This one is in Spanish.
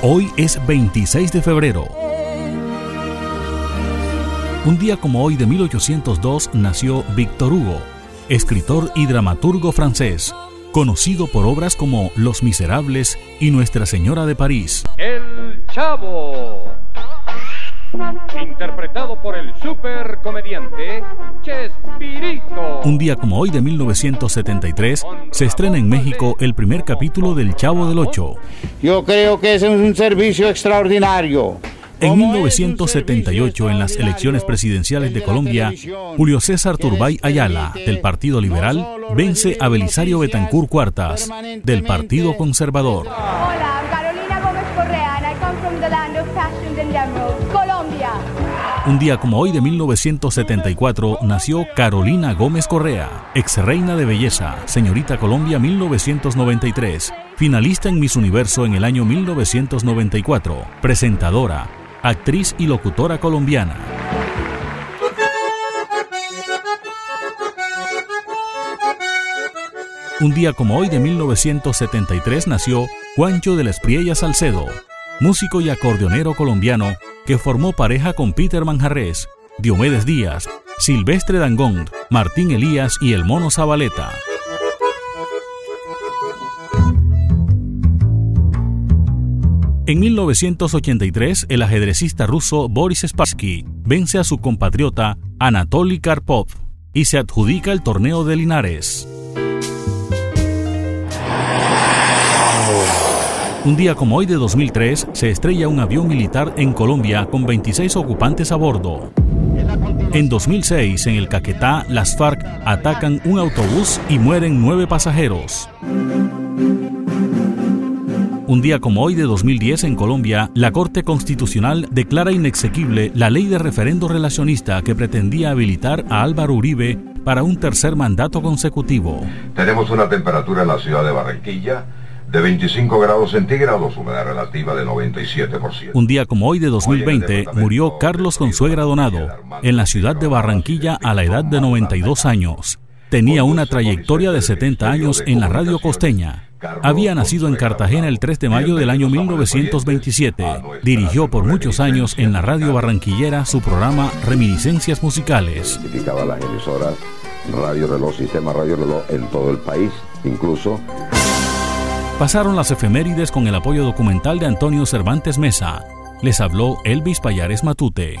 Hoy es 26 de febrero. Un día como hoy de 1802 nació Victor Hugo, escritor y dramaturgo francés, conocido por obras como Los Miserables y Nuestra Señora de París. El Chavo. Interpretado por el supercomediante Chespirito. Un día como hoy de 1973 se estrena en México el primer capítulo del Chavo del Ocho. Yo creo que ese es un servicio extraordinario. En Como es un 1978, en las elecciones presidenciales de Colombia, Julio César Turbay Ayala, del Partido Liberal, vence a Belisario Betancur Cuartas, del Partido Conservador. Un día como hoy de 1974 nació Carolina Gómez Correa, ex reina de belleza, señorita Colombia 1993, finalista en Miss Universo en el año 1994, presentadora, actriz y locutora colombiana. Un día como hoy de 1973 nació Juancho de la Espriella Salcedo, músico y acordeonero colombiano que formó pareja con Peter Manjarres, Diomedes Díaz, Silvestre Dangond, Martín Elías y el Mono Zabaleta. En 1983, el ajedrecista ruso Boris Spassky vence a su compatriota Anatoly Karpov y se adjudica el torneo de Linares. Un día como hoy de 2003 se estrella un avión militar en Colombia con 26 ocupantes a bordo. En 2006, en el Caquetá, las FARC atacan un autobús y mueren nueve pasajeros. Un día como hoy de 2010 en Colombia, la Corte Constitucional declara inexequible la ley de referendo relacionista que pretendía habilitar a Álvaro Uribe para un tercer mandato consecutivo. Tenemos una temperatura en la ciudad de Barranquilla de 25 grados centígrados, humedad relativa de 97%. Un día como hoy de 2020 murió Carlos Consuegra Donado en la ciudad de Barranquilla a la edad de 92 años. Tenía una trayectoria de 70 años en la radio costeña. Había nacido en Cartagena el 3 de mayo del año 1927. Dirigió por muchos años en la radio barranquillera su programa Reminiscencias Musicales. identificaba las emisoras Radio Reloj, Sistema Radio Reloj en todo el país, incluso Pasaron las efemérides con el apoyo documental de Antonio Cervantes Mesa. Les habló Elvis Payares Matute.